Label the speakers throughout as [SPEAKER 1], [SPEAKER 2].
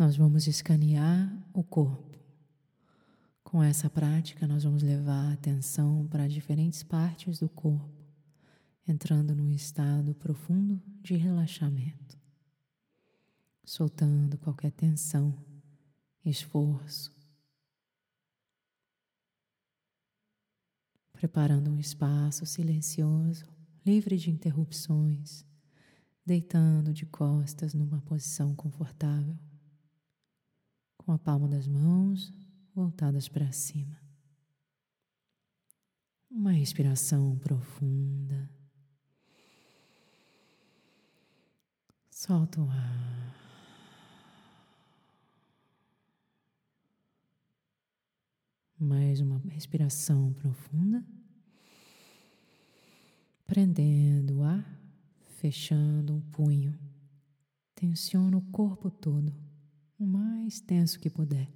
[SPEAKER 1] nós vamos escanear o corpo. Com essa prática, nós vamos levar a atenção para diferentes partes do corpo, entrando num estado profundo de relaxamento, soltando qualquer tensão, esforço, preparando um espaço silencioso, livre de interrupções, deitando de costas numa posição confortável, com a palma das mãos voltadas para cima. Uma respiração profunda. Solta o ar. Mais uma respiração profunda. Prendendo o ar, fechando um punho. Tensiona o corpo todo, o mais tenso que puder.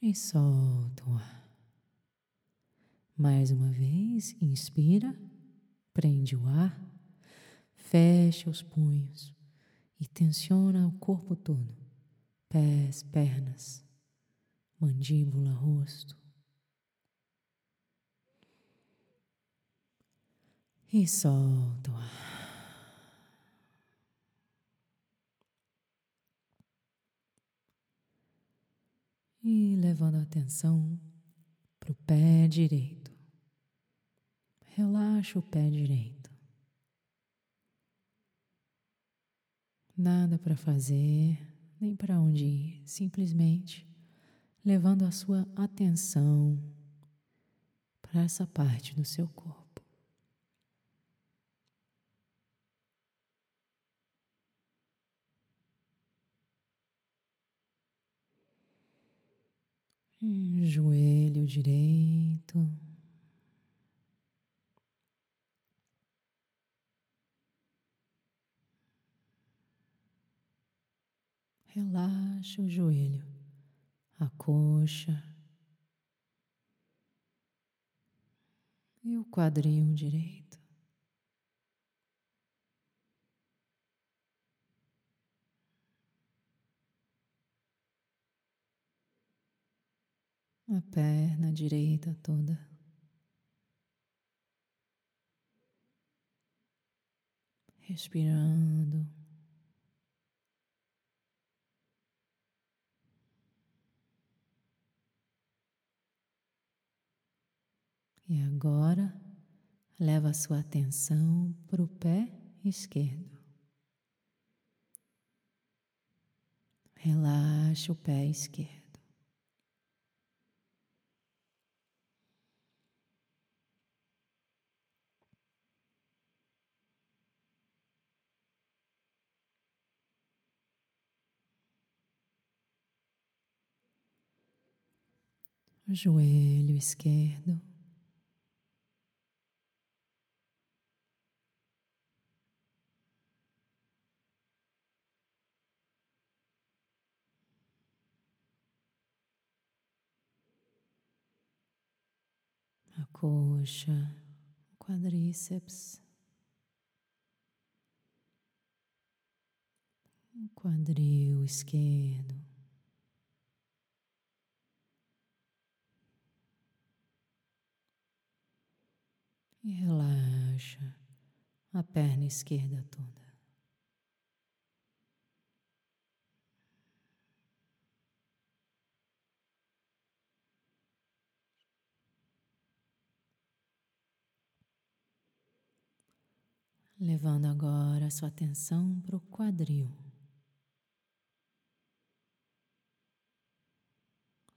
[SPEAKER 1] E solta o ar. Mais uma vez, inspira, prende o ar, fecha os punhos e tensiona o corpo todo, pés, pernas, mandíbula, rosto. E solta o ar. E levando a atenção para o pé direito. Relaxa o pé direito. Nada para fazer, nem para onde ir, simplesmente levando a sua atenção para essa parte do seu corpo. Joelho direito. Relaxa o joelho, a coxa e o quadril direito. A perna direita toda. Respirando. E agora, leva a sua atenção para o pé esquerdo. Relaxa o pé esquerdo. Joelho esquerdo. A coxa, quadríceps, quadril esquerdo. E relaxa a perna esquerda toda. Levando agora a sua atenção para o quadril.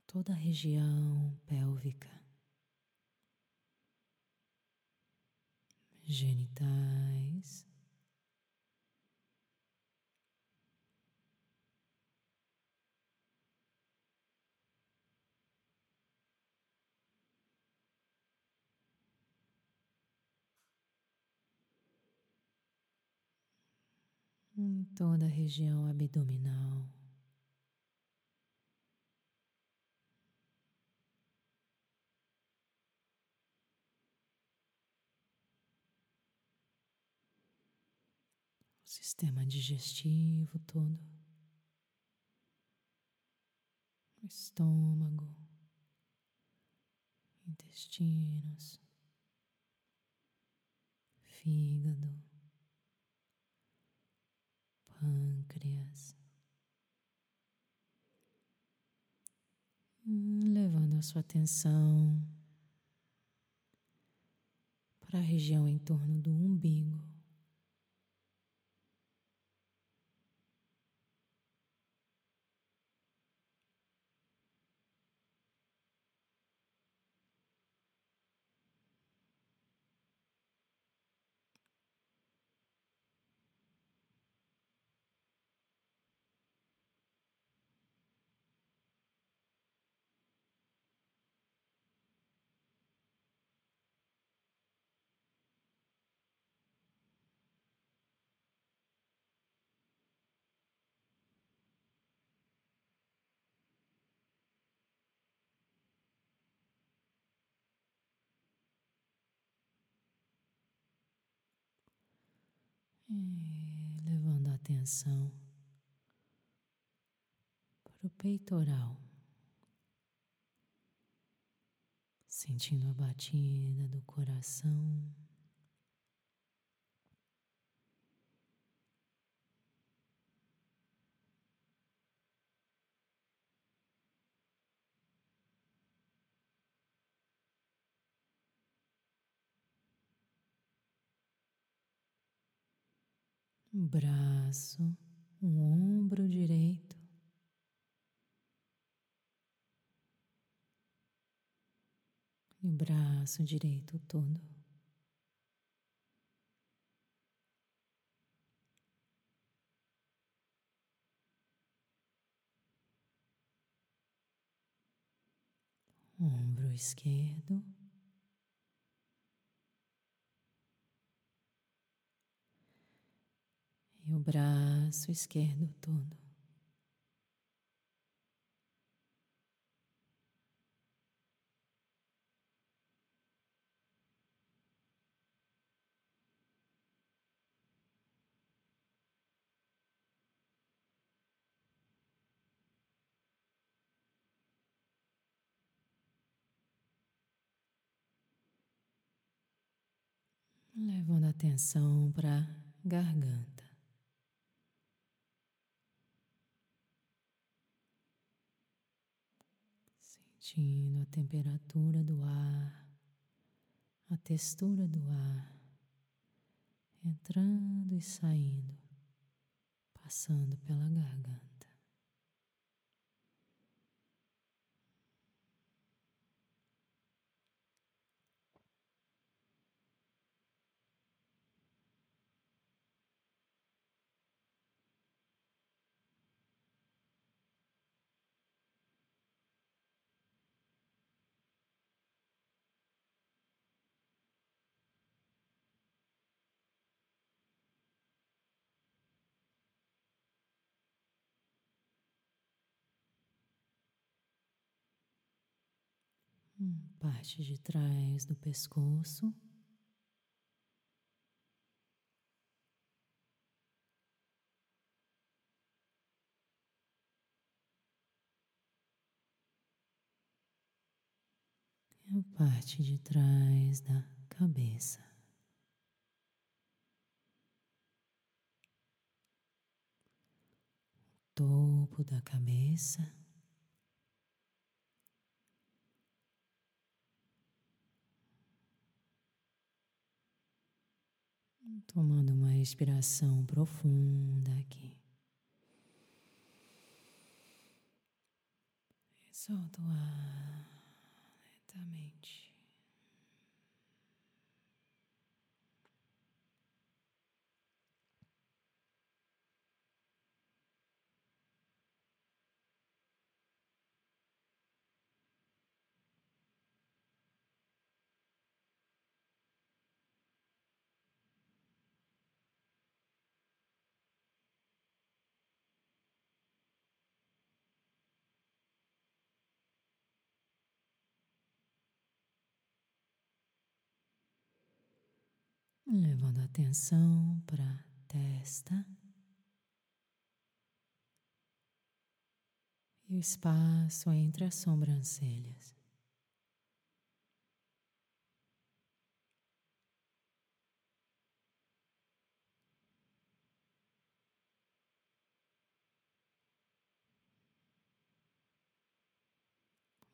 [SPEAKER 1] Toda a região pélvica. Genitais. Em toda a região abdominal. Sistema digestivo todo, estômago, intestinos, fígado, pâncreas. Levando a sua atenção para a região em torno do umbigo. E levando a atenção para o peitoral, sentindo a batida do coração. Um braço, um ombro direito. E o braço direito todo. Ombro esquerdo. e o braço esquerdo todo. levando atenção para garganta. Sentindo a temperatura do ar, a textura do ar entrando e saindo, passando pela garganta. Parte de trás do pescoço. E a parte de trás da cabeça. Topo da cabeça. Tomando uma respiração profunda aqui. E solta o ar lentamente. Levando a atenção para a testa e o espaço entre as sobrancelhas.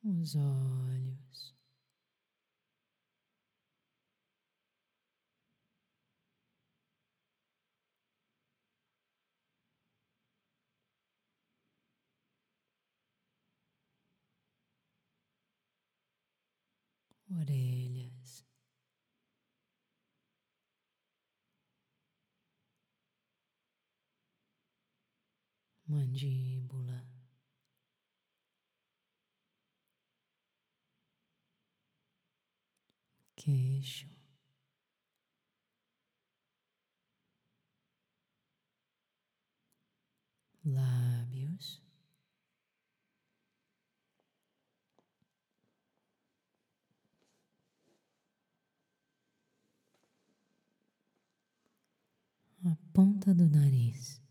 [SPEAKER 1] Os olhos. Orelhas, mandíbula, queixo. Lábios. a ponta do nariz.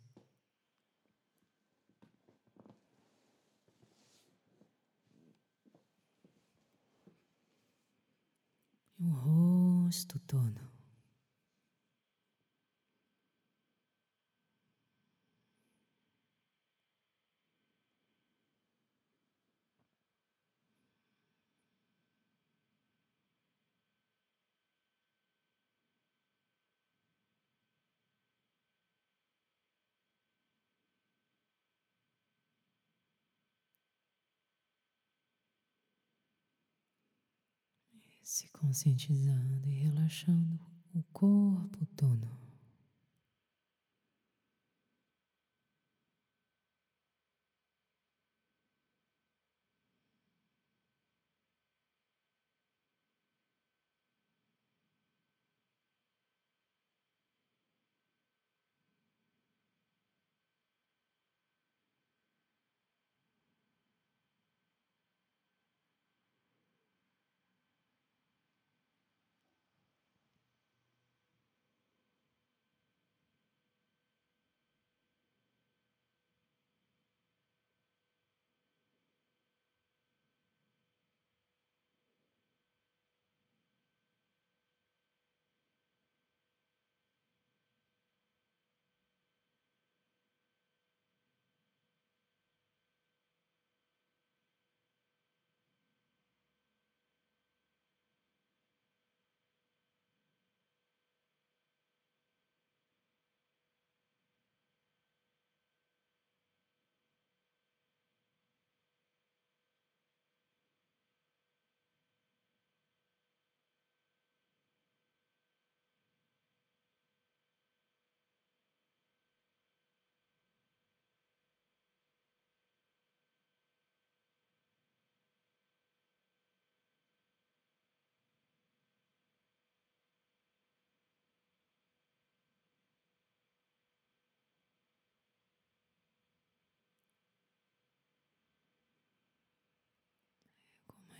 [SPEAKER 1] O rosto todo. Se conscientizando e relaxando o corpo todo.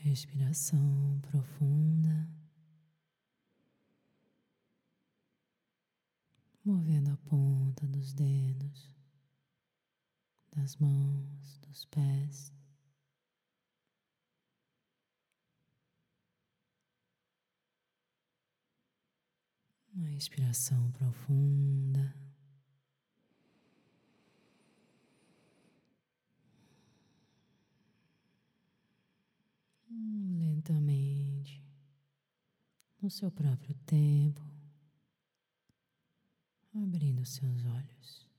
[SPEAKER 1] Respiração profunda, movendo a ponta dos dedos, das mãos, dos pés. Uma respiração profunda. Lentamente, no seu próprio tempo, abrindo seus olhos.